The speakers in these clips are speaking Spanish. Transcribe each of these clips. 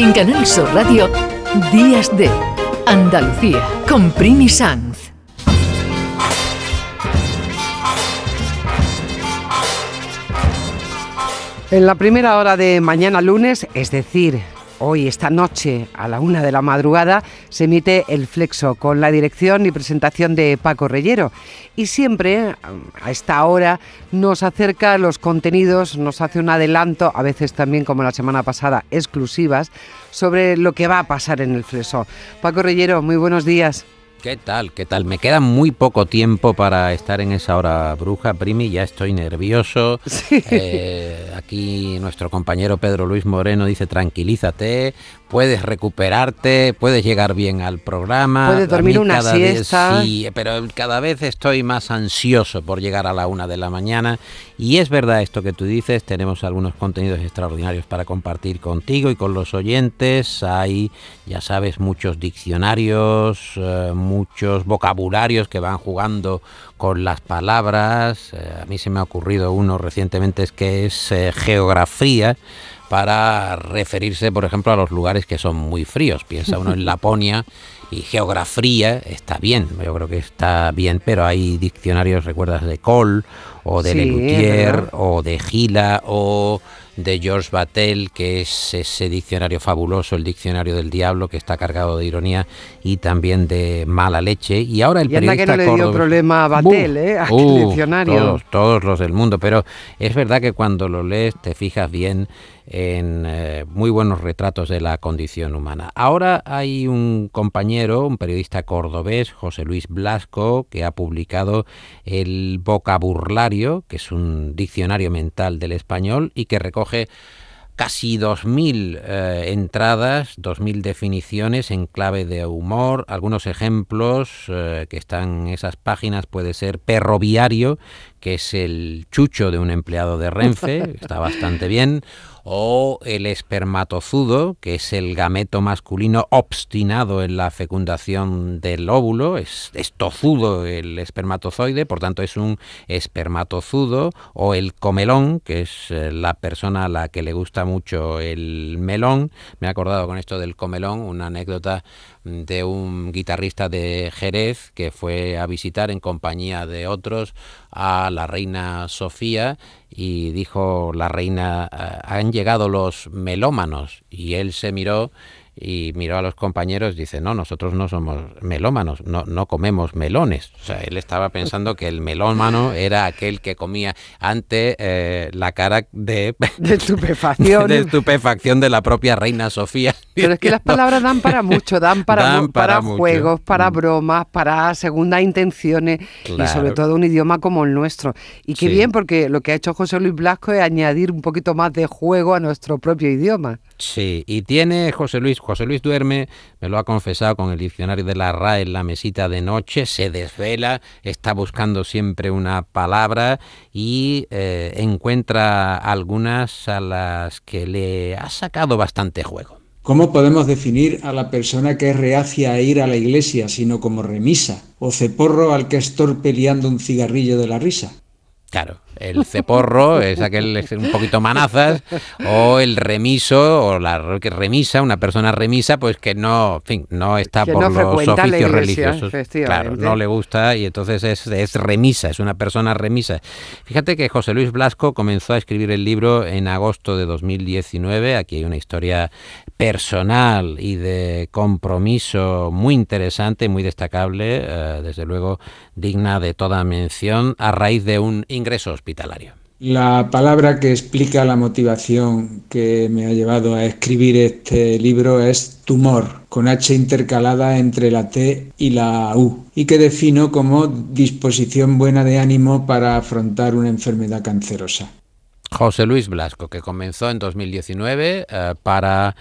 En Canal Sur Radio, Días de Andalucía, con Primi Sanz. En la primera hora de mañana lunes, es decir, Hoy, esta noche, a la una de la madrugada, se emite El Flexo con la dirección y presentación de Paco Reyero. Y siempre, a esta hora, nos acerca los contenidos, nos hace un adelanto, a veces también como la semana pasada, exclusivas, sobre lo que va a pasar en El Flexo. Paco Reyero, muy buenos días. ¿Qué tal? ¿Qué tal? Me queda muy poco tiempo para estar en esa hora bruja, Primi. Ya estoy nervioso. Eh, aquí nuestro compañero Pedro Luis Moreno dice tranquilízate, puedes recuperarte, puedes llegar bien al programa. Puedes dormir una siesta. sí, pero cada vez estoy más ansioso por llegar a la una de la mañana. Y es verdad esto que tú dices, tenemos algunos contenidos extraordinarios para compartir contigo y con los oyentes. Hay, ya sabes, muchos diccionarios, eh, muchos vocabularios que van jugando con las palabras. Eh, a mí se me ha ocurrido uno recientemente es que es eh, geografía para referirse, por ejemplo, a los lugares que son muy fríos. Piensa uno en Laponia y geografía, está bien, yo creo que está bien, pero hay diccionarios, recuerdas, de Cole o de Lelutier o de Gila o de George Battelle, que es ese diccionario fabuloso, el diccionario del diablo, que está cargado de ironía y también de mala leche. Y ahora el y periodista que no le dio problema a Battelle, ¿eh? diccionario. Todos, todos los del mundo, pero es verdad que cuando lo lees te fijas bien en eh, muy buenos retratos de la condición humana. Ahora hay un compañero, un periodista cordobés, José Luis Blasco, que ha publicado el Que es un diccionario mental del español y que recoge casi 2.000 eh, entradas, 2.000 definiciones en clave de humor, algunos ejemplos eh, que están en esas páginas puede ser perroviario, que es el chucho de un empleado de Renfe, está bastante bien, o el espermatozudo, que es el gameto masculino obstinado en la fecundación del óvulo, es, tozudo el espermatozoide, por tanto es un espermatozudo, o el comelón, que es eh, la persona a la que le gusta mucho el melón. Me he acordado con esto del comelón, una anécdota de un guitarrista de Jerez que fue a visitar en compañía de otros a la reina Sofía y dijo la reina, ah, han llegado los melómanos y él se miró y miró a los compañeros y dice, no, nosotros no somos melómanos, no, no comemos melones. O sea, él estaba pensando que el melómano era aquel que comía ante eh, la cara de, de estupefacción. de estupefacción de la propia reina Sofía. Pero es que las palabras dan para mucho, dan para, para, juegos, para mm. bromas, para segundas intenciones y sobre todo un idioma como el nuestro. Y qué bien, porque lo que ha hecho José Luis Blasco es añadir un poquito más de juego a nuestro propio idioma. Sí, y tiene José Luis, José Luis duerme, me lo ha confesado con el diccionario de la RAE en la mesita de noche, se desvela, está buscando siempre una palabra y eh, encuentra algunas a las que le ha sacado bastante juego. ¿Cómo podemos definir a la persona que es reacia a ir a la iglesia, sino como remisa? ¿O ceporro al que es torpe liando un cigarrillo de la risa? Claro, el ceporro es aquel un poquito manazas, o el remiso, o la remisa, una persona remisa, pues que no, en fin, no está por los oficios religiosos. Claro, no le gusta y entonces es, es remisa, es una persona remisa. Fíjate que José Luis Blasco comenzó a escribir el libro en agosto de 2019. Aquí hay una historia personal y de compromiso muy interesante, muy destacable, eh, desde luego digna de toda mención, a raíz de un ingreso hospitalario. La palabra que explica la motivación que me ha llevado a escribir este libro es tumor, con H intercalada entre la T y la U, y que defino como disposición buena de ánimo para afrontar una enfermedad cancerosa. José Luis Blasco, que comenzó en 2019 eh, para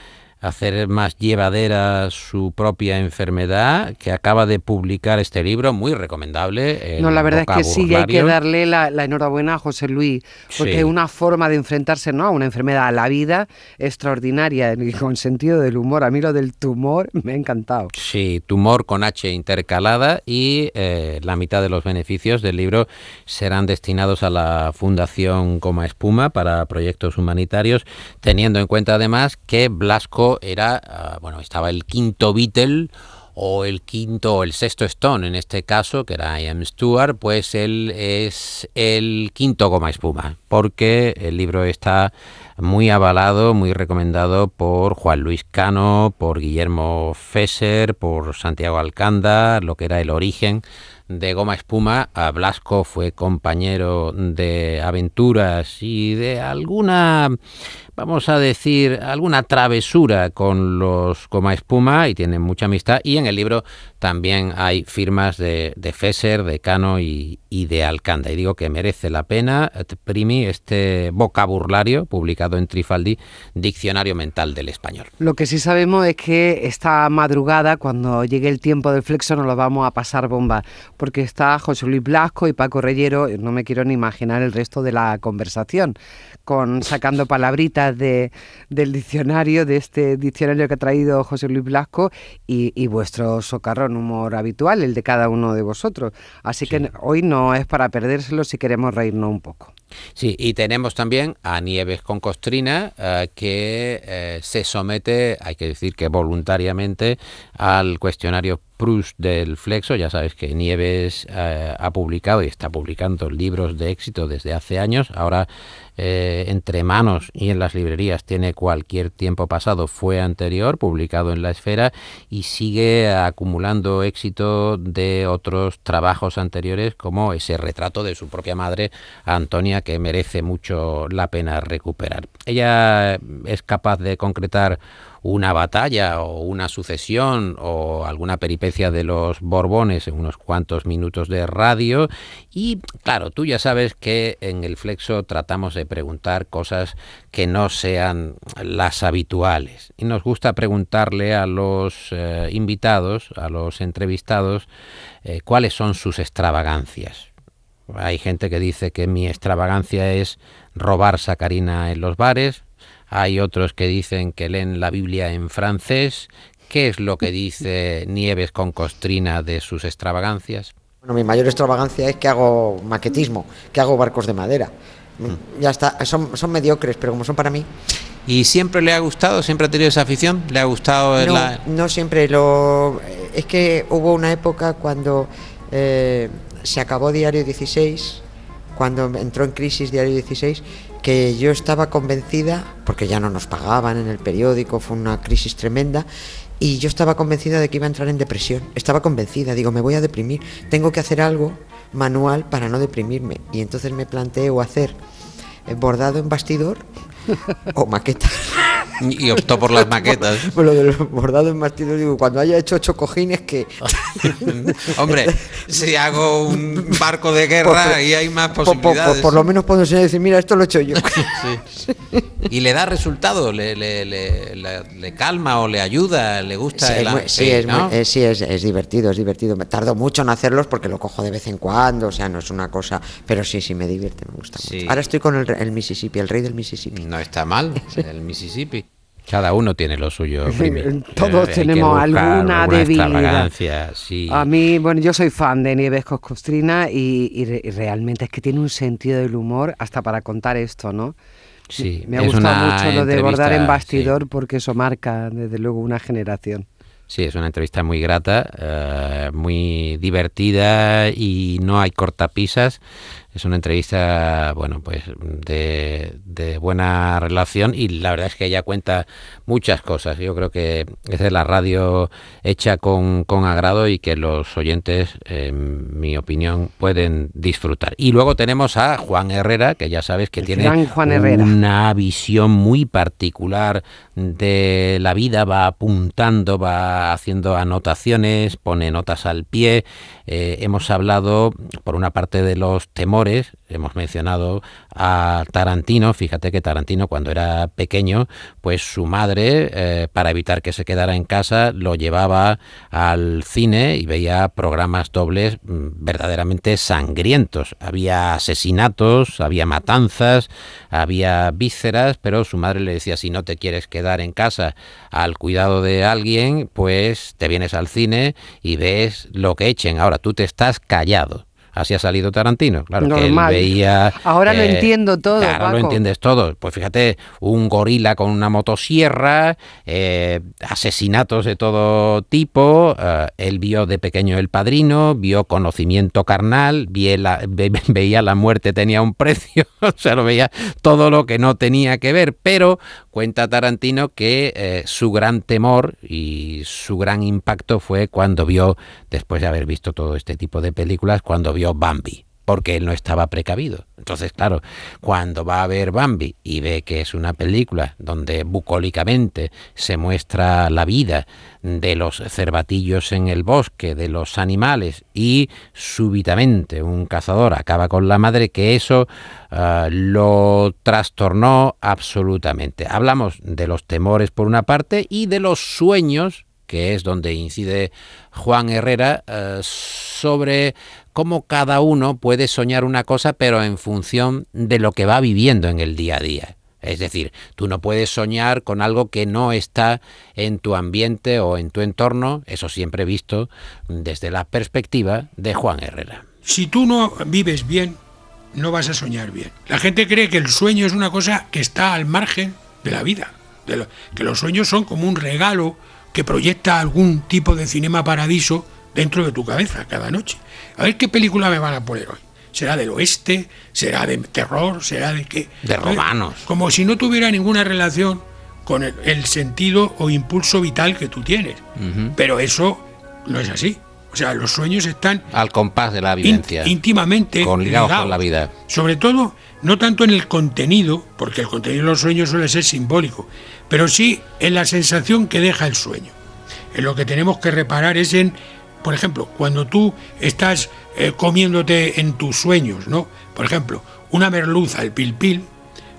hacer más llevadera su propia enfermedad, que acaba de publicar este libro, muy recomendable. No, la verdad es que sí, hay que darle la, enhorabuena a José Luis, porque es una forma de enfrentarse ¿no? a una enfermedad, a la vida extraordinaria, con sentido del humor. A mí lo del tumor me ha encantado. Sí, tumor con H intercalada y eh, la mitad de los beneficios del libro serán destinados a la Fundación Coma Espuma para proyectos humanitarios, teniendo en cuenta además que Blasco era, ah, bueno, estaba el quinto Beatle o el quinto o el sexto Stone en este caso, que era Ian Stewart, pues él es el quinto goma espuma, porque el libro está muy avalado, muy recomendado por Juan Luis Cano, por Guillermo Fesser, por Santiago Alcanda, lo que era el origen de Goma Espuma. A Blasco fue compañero de aventuras y de alguna, vamos a decir, alguna travesura con los Goma Espuma y tienen mucha amistad. Y en el libro también hay firmas de, Fesser, de Cano y, de Alcanda. Y digo que merece la pena, Primi, este vocabulario publicado en Trifaldi, Diccionario Mental del Español. Lo que sí sabemos es que esta madrugada, cuando llegue el tiempo del flexo, nos lo vamos a pasar bomba, porque está José Luis Blasco y Paco Reyero, no me quiero ni imaginar el resto de la conversación, con sacando palabritas de, del diccionario, de este diccionario que ha traído José Luis Blasco, y, y vuestro socarrón humor habitual, el de cada uno de vosotros. Así sí. que hoy no es para perdérselo si queremos reírnos un poco. Sí, y tenemos también a Nieves con Costrina, eh, que eh, se somete, hay que decir que voluntariamente, al cuestionario Proust del Flexo. Ya sabes que Nieves eh, ha publicado y está publicando libros de éxito desde hace años. Ahora entre manos y en las librerías tiene cualquier tiempo pasado, fue anterior, publicado en la esfera y sigue acumulando éxito de otros trabajos anteriores como ese retrato de su propia madre, Antonia, que merece mucho la pena recuperar. Ella es capaz de concretar una batalla o una sucesión o alguna peripecia de los Borbones en unos cuantos minutos de radio y claro, tú ya sabes que en el Flexo tratamos de preguntar cosas que no sean las habituales y nos gusta preguntarle a los eh, invitados, a los entrevistados, eh, cuáles son sus extravagancias. Hay gente que dice que mi extravagancia es robar sacarina en los bares, hay otros que dicen que leen la Biblia en francés. ¿Qué es lo que dice Nieves con Costrina de sus extravagancias? Bueno, mi mayor extravagancia es que hago maquetismo, que hago barcos de madera. Mm. Ya está, son, son mediocres, pero como son para mí. ¿Y siempre le ha gustado? ¿Siempre ha tenido esa afición? ¿Le ha gustado? No, la... no siempre. Lo, es que hubo una época cuando eh, se acabó Diario 16, cuando entró en crisis Diario 16, que yo estaba convencida, porque ya no nos pagaban en el periódico, fue una crisis tremenda, y yo estaba convencida de que iba a entrar en depresión. Estaba convencida, digo, me voy a deprimir, tengo que hacer algo manual para no deprimirme. Y entonces me planteo hacer bordado en bastidor o maquetas. Y optó por las maquetas. Por lo del bordado en bastidor, digo, cuando haya hecho ocho cojines que... Hombre, si hago un barco de guerra y hay más posibilidades. Por, por, por, lo menos puedo enseñar y decir, mira, esto lo he hecho yo. Sí. ¿Y le da resultado? ¿Le, le, le, le, calma o le ayuda? ¿Le gusta? Sí, el, es, muy, sí, es, ¿no? muy, eh, sí es, es, divertido, es divertido. Me tardo mucho en hacerlos porque lo cojo de vez en cuando, o sea, no es una cosa... Pero sí, sí, me divierte, me gusta Sí. mucho. Ahora estoy con el, el Mississippi, el rey del Mississippi. No está mal, el Mississippi. Cada uno tiene lo suyo. Primi. Todos Eh, hay tenemos alguna debilidad. sí. A mí, bueno, yo soy fan de Nieves Costrina y, y, re- y realmente es que tiene un sentido del humor hasta para contar esto, ¿no? Sí, Me ha gustado mucho lo de bordar en bastidor porque eso marca, desde luego, una generación. Sí, es una entrevista muy grata, eh, muy divertida y no hay cortapisas. Es una entrevista, bueno, pues de, de, buena relación y la verdad es que ella cuenta muchas cosas. Yo creo que es de la radio hecha con, con agrado y que los oyentes, en mi opinión, pueden disfrutar. Y luego tenemos a Juan Herrera, que ya sabes que El tiene Juan una visión muy particular de la vida, va apuntando, va haciendo anotaciones, pone notas al pie. Eh, hemos hablado, por una parte, de los temores, hemos mencionado a Tarantino, fíjate que Tarantino cuando era pequeño, pues su madre, eh, para evitar que se quedara en casa, lo llevaba al cine y veía programas dobles mm, verdaderamente sangrientos. Había asesinatos, había matanzas, había vísceras, pero su madre le decía, si no te quieres quedar en casa al cuidado de alguien, pues te vienes al cine y ves lo que echen. Ahora tú te estás callado. Así ha salido Tarantino, claro, Normal. que él veía... Ahora lo entiendo todo, Claro, lo Paco. entiendes todo. Pues fíjate, un gorila con una motosierra, eh, asesinatos de todo tipo, eh, él vio de pequeño El Padrino, vio Conocimiento Carnal, vie la- ve- veía la muerte tenía un precio, o sea, lo veía todo lo que no tenía que ver, pero cuenta Tarantino que eh, su gran temor y su gran impacto fue cuando vio, después de haber visto todo este tipo de películas, cuando vio Bambi porque él no estaba precavido. Entonces, claro, cuando va a ver Bambi y ve que es una película donde bucólicamente se muestra la vida de los cervatillos en el bosque, de los animales, y súbitamente un cazador acaba con la madre, que eso ah, lo trastornó absolutamente. Hablamos de los temores por una parte y de los sueños que es donde incide Juan Herrera, eh, sobre cómo cada uno puede soñar una cosa, pero en función de lo que va viviendo en el día a día. Es decir, tú no puedes soñar con algo que no está en tu ambiente o en tu entorno, eso siempre visto desde la perspectiva de Juan Herrera. Si tú no vives bien, no vas a soñar bien. La gente cree que el sueño es una cosa que está al margen de la vida, que los sueños son como un regalo que proyecta algún tipo de cinema paradiso dentro de tu cabeza cada noche. A ver qué película me van a poner hoy. ¿Será del oeste? ¿Será de terror? ¿Será de qué? De romanos. Como si no tuviera ninguna relación con el, el sentido o impulso vital que tú tienes. Pero eso no es así. O sea, los sueños están Al compás de la vivencia. íntimamente Con- ligados con la vida. Sobre todo, no tanto en el contenido, porque el contenido de los sueños suele ser simbólico, pero sí en la sensación que deja el sueño. En lo que tenemos que reparar es en, por ejemplo, cuando tú estás eh, comiéndote en tus sueños, ¿no? Por ejemplo, una merluza, el pil pil,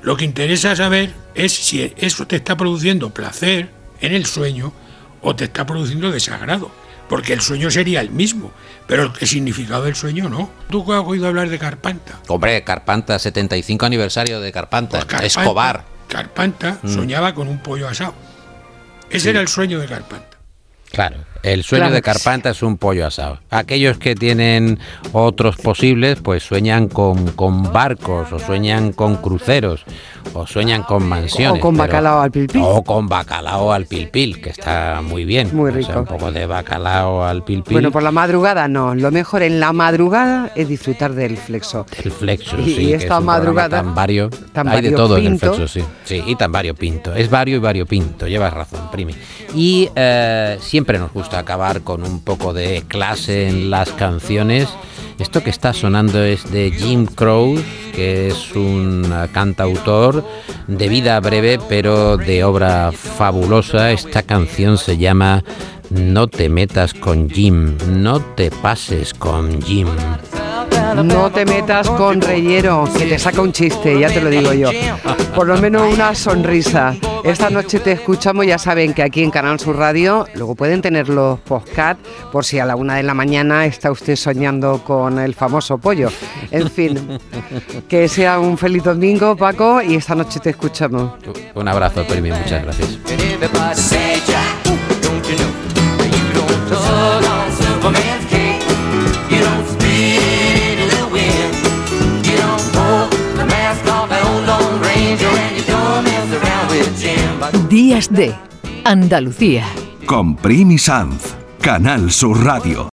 lo que interesa saber es si eso te está produciendo placer en el sueño o te está produciendo desagrado. Porque el sueño sería el mismo, pero el significado del sueño no. ¿Tú has oído hablar de Carpanta? Hombre, Carpanta, 75 aniversario de Carpanta. Pues Carpanta- Escobar. Carpanta Mm. soñaba con un pollo asado. Ese era el sueño de Carpanta. Claro, el sueño Claro de sí. Carpanta es un pollo asado. Aquellos que tienen otros posibles, pues sueñan con, con barcos, o sueñan con cruceros, o sueñan con mansiones. O con pero- bacalao al pil pil. O con bacalao al pil pil, que está muy bien. Muy O sea, rico. un poco de bacalao al pil pil. Bueno, por la madrugada no. Lo mejor en la madrugada es disfrutar del flexo. El flexo, Y- sí. y que esta es un programa madrugada, Tan vario. Hay de todo en el flexo, sí. Sí, y tan variopinto. Es vario y variopinto. Llevas razón, primi. Y eh, siempre nos gusta acabar con un poco de clase en las canciones. Esto que está sonando es de Jim Crow, que es un cantautor de vida breve, pero de obra fabulosa. Esta canción se llama No te metas con Jim, no te pases con Jim. No te metas con Reyero, que te saca un chiste, ya te lo digo yo. Por lo menos una sonrisa. Esta noche te escuchamos, ya saben que aquí en Canal Sur Radio, luego pueden tener los podcast por si a la una de la mañana está usted soñando con el famoso pollo. En fin, que sea un feliz domingo, Paco, y esta noche te escuchamos. Un abrazo, Primi, muchas gracias. Días de Andalucía. Con Primi Sanz, Canal Sur Radio.